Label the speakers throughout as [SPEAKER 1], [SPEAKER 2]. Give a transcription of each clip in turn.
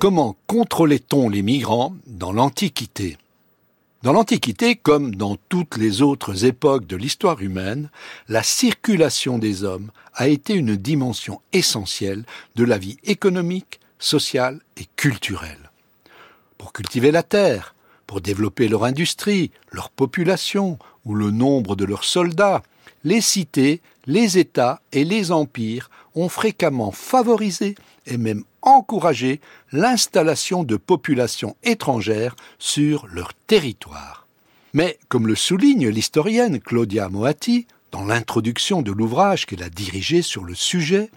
[SPEAKER 1] Comment contrôlait-on les migrants dans l'Antiquité? Dans l'Antiquité, comme dans toutes les autres époques de l'histoire humaine, la circulation des hommes a été une dimension essentielle de la vie économique, sociale et culturelle. Pour cultiver la terre, pour développer leur industrie, leur population ou le nombre de leurs soldats, les cités, les États et les empires ont fréquemment favorisé et même encouragé l'installation de populations étrangères sur leur territoire. Mais, comme le souligne l'historienne Claudia Moati, dans l'introduction de l'ouvrage qu'elle a dirigé sur le sujet,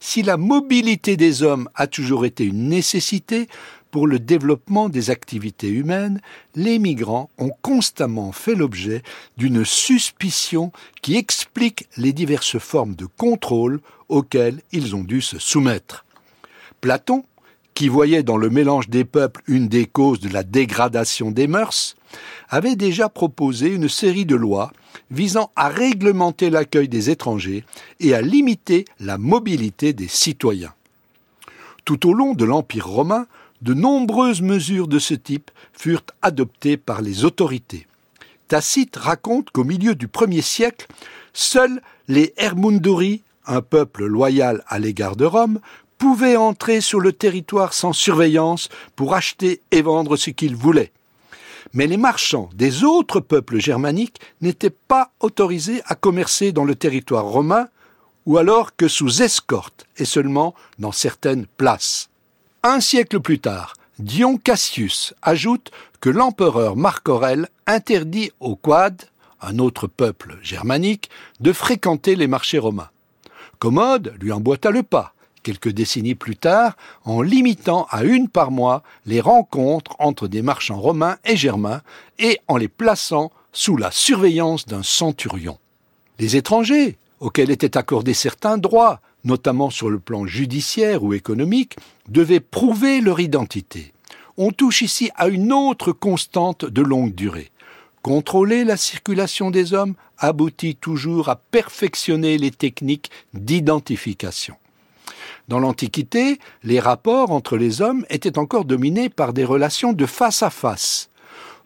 [SPEAKER 1] si la mobilité des hommes a toujours été une nécessité pour le développement des activités humaines, les migrants ont constamment fait l'objet d'une suspicion qui explique les diverses formes de contrôle auxquelles ils ont dû se soumettre. Platon, qui voyait dans le mélange des peuples une des causes de la dégradation des mœurs, avait déjà proposé une série de lois visant à réglementer l'accueil des étrangers et à limiter la mobilité des citoyens. Tout au long de l'Empire romain, de nombreuses mesures de ce type furent adoptées par les autorités. Tacite raconte qu'au milieu du premier siècle, seuls les Hermunduri, un peuple loyal à l'égard de Rome, pouvaient entrer sur le territoire sans surveillance pour acheter et vendre ce qu'ils voulaient. Mais les marchands des autres peuples germaniques n'étaient pas autorisés à commercer dans le territoire romain ou alors que sous escorte et seulement dans certaines places. Un siècle plus tard, Dion Cassius ajoute que l'empereur Marc Aurèle interdit aux quads, un autre peuple germanique, de fréquenter les marchés romains. Commode lui emboîta le pas, quelques décennies plus tard, en limitant à une par mois les rencontres entre des marchands romains et germains et en les plaçant sous la surveillance d'un centurion. Les étrangers, auxquels étaient accordés certains droits, notamment sur le plan judiciaire ou économique, devaient prouver leur identité. On touche ici à une autre constante de longue durée. Contrôler la circulation des hommes aboutit toujours à perfectionner les techniques d'identification. Dans l'Antiquité, les rapports entre les hommes étaient encore dominés par des relations de face à face.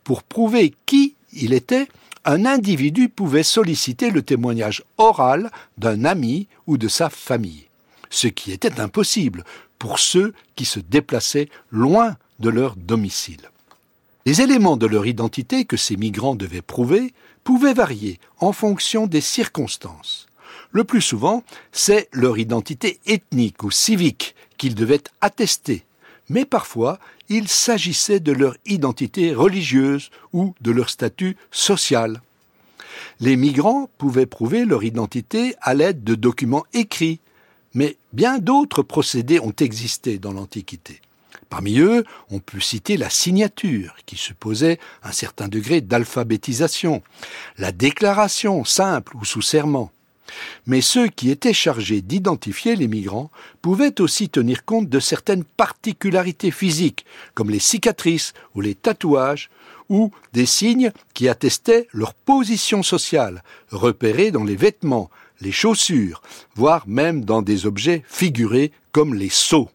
[SPEAKER 1] Pour prouver qui il était, un individu pouvait solliciter le témoignage oral d'un ami ou de sa famille, ce qui était impossible pour ceux qui se déplaçaient loin de leur domicile. Les éléments de leur identité que ces migrants devaient prouver pouvaient varier en fonction des circonstances. Le plus souvent, c'est leur identité ethnique ou civique qu'ils devaient attester, mais parfois il s'agissait de leur identité religieuse ou de leur statut social. Les migrants pouvaient prouver leur identité à l'aide de documents écrits, mais bien d'autres procédés ont existé dans l'Antiquité. Parmi eux, on peut citer la signature, qui supposait un certain degré d'alphabétisation, la déclaration simple ou sous serment, mais ceux qui étaient chargés d'identifier les migrants pouvaient aussi tenir compte de certaines particularités physiques, comme les cicatrices ou les tatouages, ou des signes qui attestaient leur position sociale, repérés dans les vêtements, les chaussures, voire même dans des objets figurés comme les sceaux.